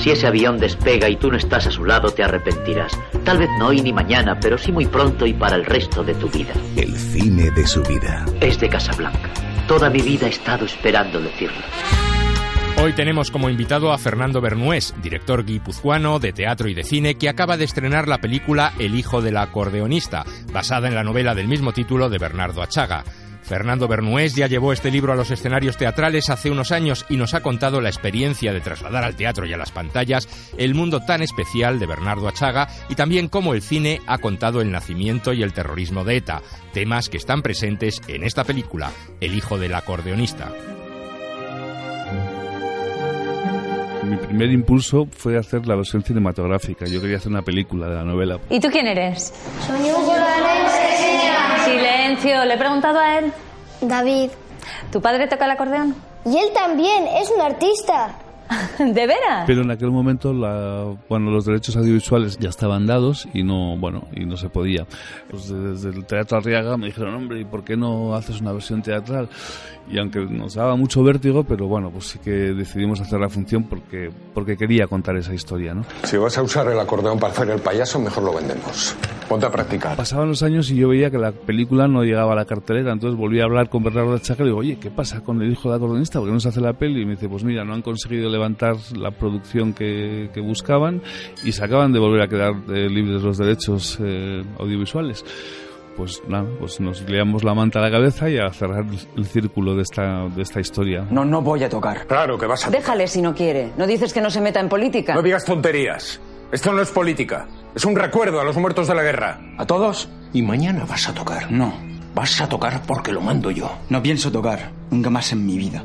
Si ese avión despega y tú no estás a su lado, te arrepentirás. Tal vez no hoy ni mañana, pero sí muy pronto y para el resto de tu vida. El cine de su vida. Es de Casablanca. Toda mi vida he estado esperando decirlo. Hoy tenemos como invitado a Fernando Bernués, director guipuzcoano de teatro y de cine, que acaba de estrenar la película El hijo del acordeonista, basada en la novela del mismo título de Bernardo Achaga. Fernando Bernués ya llevó este libro a los escenarios teatrales hace unos años y nos ha contado la experiencia de trasladar al teatro y a las pantallas el mundo tan especial de Bernardo Achaga y también cómo el cine ha contado el nacimiento y el terrorismo de ETA, temas que están presentes en esta película, El hijo del acordeonista. Mi primer impulso fue hacer la versión cinematográfica. Yo quería hacer una película de la novela. ¿Y tú quién eres? Soy Silencio, le he preguntado a él. David. ¿Tu padre toca el acordeón? Y él también, es un artista. ¿De veras? Pero en aquel momento, la, bueno, los derechos audiovisuales ya estaban dados y no, bueno, y no se podía. Pues desde el Teatro Arriaga me dijeron, hombre, ¿y por qué no haces una versión teatral? Y aunque nos daba mucho vértigo, pero bueno, pues sí que decidimos hacer la función porque, porque quería contar esa historia, ¿no? Si vas a usar el acordeón para hacer el payaso, mejor lo vendemos. Ponte a practicar. Pasaban los años y yo veía que la película no llegaba a la cartelera, entonces volví a hablar con Bernardo Chaca y digo, oye, ¿qué pasa con el hijo del acordeonista? ¿Por qué no se hace la peli? Y me dice, pues mira, no han conseguido levantar la producción que, que buscaban y se acaban de volver a quedar eh, libres los derechos eh, audiovisuales pues nada, pues nos liamos la manta a la cabeza y a cerrar el círculo de esta, de esta historia. No, no voy a tocar. Claro que vas a Déjale si no quiere. ¿No dices que no se meta en política? No digas tonterías. Esto no es política. Es un recuerdo a los muertos de la guerra. ¿A todos? Y mañana vas a tocar. No. Vas a tocar porque lo mando yo. No pienso tocar. Nunca más en mi vida.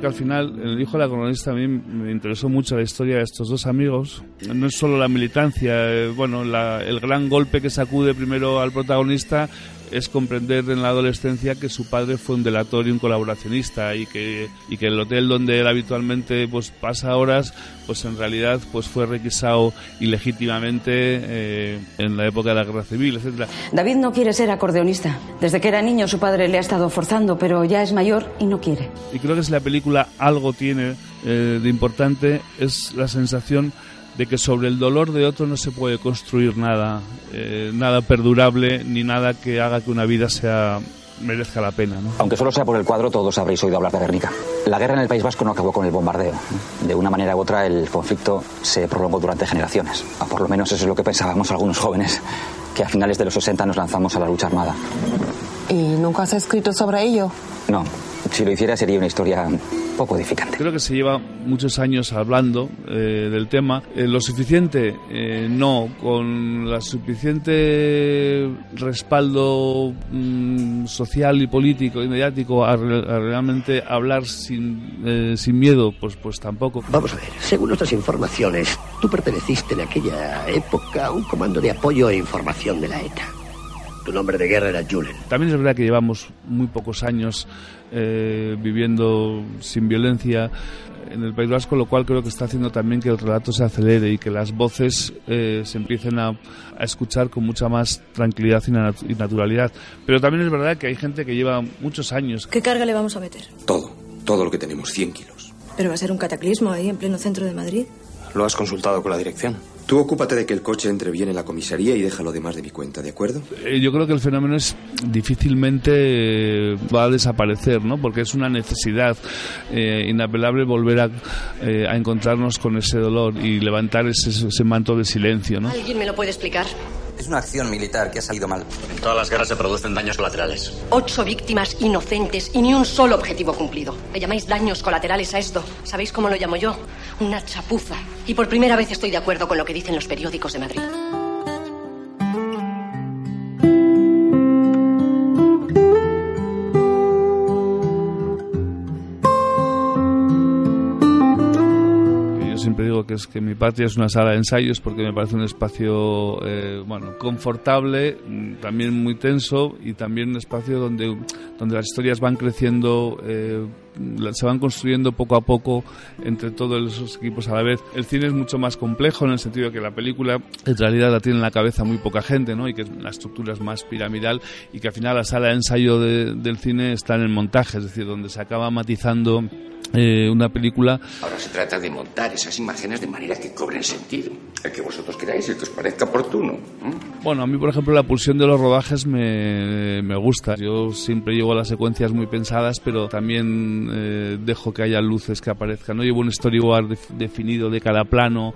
Yo creo que al final, el hijo de la colonista, a mí me interesó mucho la historia de estos dos amigos. No es solo la militancia, eh, bueno, el gran golpe que sacude primero al protagonista es comprender en la adolescencia que su padre fue un delator y un colaboracionista y que, y que el hotel donde él habitualmente pues pasa horas pues en realidad pues fue requisado ilegítimamente eh, en la época de la guerra civil, etcétera. David no quiere ser acordeonista. Desde que era niño su padre le ha estado forzando, pero ya es mayor y no quiere. Y creo que si la película algo tiene eh, de importante es la sensación de que sobre el dolor de otro no se puede construir nada, eh, nada perdurable ni nada que haga que una vida sea merezca la pena. ¿no? Aunque solo sea por el cuadro, todos habréis oído hablar de Guernica. La guerra en el País Vasco no acabó con el bombardeo. De una manera u otra, el conflicto se prolongó durante generaciones. O por lo menos eso es lo que pensábamos algunos jóvenes, que a finales de los 60 nos lanzamos a la lucha armada. ¿Y nunca has escrito sobre ello? No, si lo hiciera sería una historia poco edificante. Creo que se lleva muchos años hablando eh, del tema. Eh, lo suficiente, eh, no. Con la suficiente respaldo mm, social y político y mediático a, a realmente hablar sin, eh, sin miedo, pues, pues tampoco. Vamos a ver, según nuestras informaciones, tú perteneciste en aquella época a un comando de apoyo e información de la ETA. Tu nombre de guerra era Julen. También es verdad que llevamos muy pocos años eh, viviendo sin violencia en el País Vasco, lo cual creo que está haciendo también que el relato se acelere y que las voces eh, se empiecen a, a, escuchar con mucha más tranquilidad y, nat y, naturalidad. Pero también es verdad que hay gente que lleva muchos años. ¿Qué carga le vamos a meter? Todo, todo lo que tenemos, 100 kilos. ¿Pero va a ser un cataclismo ahí en pleno centro de Madrid? ¿Lo has consultado con la dirección? Tú ocúpate de que el coche entre bien en la comisaría y déjalo de más de mi cuenta, ¿de acuerdo? Eh, yo creo que el fenómeno es difícilmente eh, va a desaparecer, ¿no? Porque es una necesidad eh, inapelable volver a, eh, a, encontrarnos con ese dolor y levantar ese, ese manto de silencio, ¿no? ¿Alguien me lo puede explicar? Es una acción militar que ha salido mal. En todas las guerras se producen daños colaterales. Ocho víctimas inocentes y ni un solo objetivo cumplido. ¿Le llamáis daños colaterales a esto? ¿Sabéis cómo lo llamo yo? Una chapuza. Y por primera vez estoy de acuerdo con lo que dicen los periódicos de Madrid. Que es que mi patria es una sala de ensayos porque me parece un espacio eh, bueno confortable, mm, también muy tenso y también un espacio donde, donde las historias van creciendo, eh, se van construyendo poco a poco entre todos esos equipos a la vez. El cine es mucho más complejo en el sentido de que la película en realidad la tiene en la cabeza muy poca gente, ¿no? Y que la estructura es más piramidal y que al final la sala de ensayo del cine está en el montaje, es decir, donde se acaba matizando eh, una película. Ahora se trata de montar esas imágenes de manera que cobren sentido, el que vosotros queráis, el que os parezca oportuno. Bueno, a mí, por ejemplo, la pulsión de los rodajes me, me gusta. Yo siempre llevo las secuencias muy pensadas, pero también eh, dejo que haya luces que aparezcan. No llevo un storyboard definido de cada plano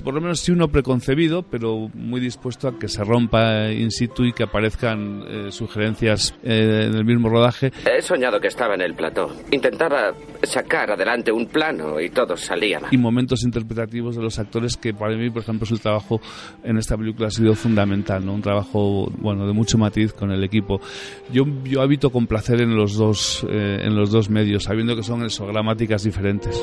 por lo menos sí uno preconcebido, pero muy dispuesto a que se rompa in situ y que aparezcan eh, sugerencias eh, en el mismo rodaje. He soñado que estaba en el plató. Intentaba sacar adelante un plano y todo salía mal. Y momentos interpretativos de los actores que para mí, por ejemplo, el trabajo en esta película ha sido fundamental, ¿no? Un trabajo, bueno, de mucho matiz con el equipo. Yo, yo habito con placer en los dos, eh, en los dos medios, sabiendo que son gramáticas diferentes.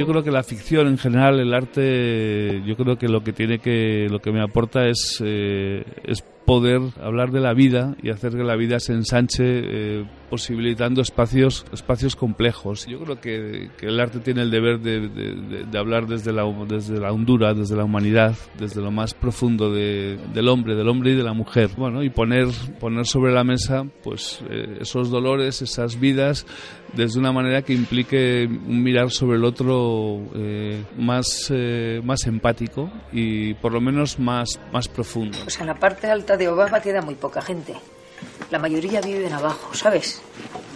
Yo creo que la ficción en general, el arte, yo creo que lo que tiene que, lo que me aporta es, eh, es poder hablar de la vida y hacer que la vida se ensanche eh, posibilitando espacios espacios complejos. Yo creo que, el arte tiene el deber de, hablar desde la, desde la hondura, desde la humanidad, desde lo más profundo del hombre, del hombre y de la mujer. Bueno, y poner, poner sobre la mesa pues eh, esos dolores, esas vidas, desde una manera que implique un mirar sobre el otro eh, más, más empático y por lo menos más, más profundo. Pues en la parte alta de Obama queda muy poca gente. La mayoría viven abajo, ¿sabes?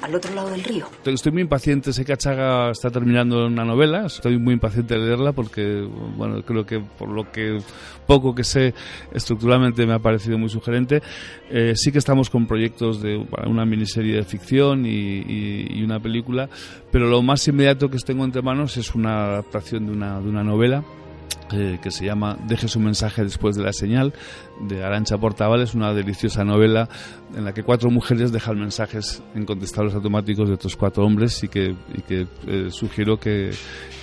Al otro lado del río. Estoy muy impaciente, sé que Achaga está terminando una novela, estoy muy impaciente de leerla porque, bueno, creo que por lo que poco que sé estructuralmente me ha parecido muy sugerente. Eh, sí que estamos con proyectos de una miniserie de ficción y, una película, pero lo más inmediato que tengo entre manos es una adaptación de una, de una novela eh, que se llama Deje su mensaje después de la señal, de Arancha Portavales, una deliciosa novela en la que cuatro mujeres dejan mensajes en automáticos de otros cuatro hombres y que, eh, sugiero que,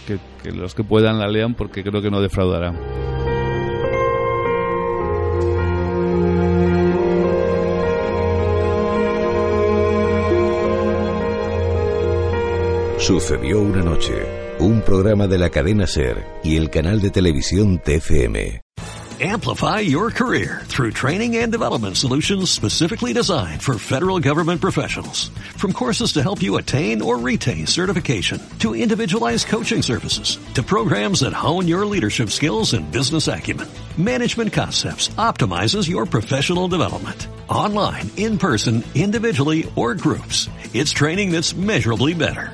que los que puedan la lean porque creo que no defraudará. Sucedió una noche un programa de la cadena Ser y el canal de televisión TFM. Amplify your career through training and development solutions specifically designed for federal government professionals. From courses to help you attain or retain certification, to individualized coaching services, to programs that hone your leadership skills and business acumen, Management Concepts optimizes your professional development. Online, in person, individually, or groups, it's training that's measurably better.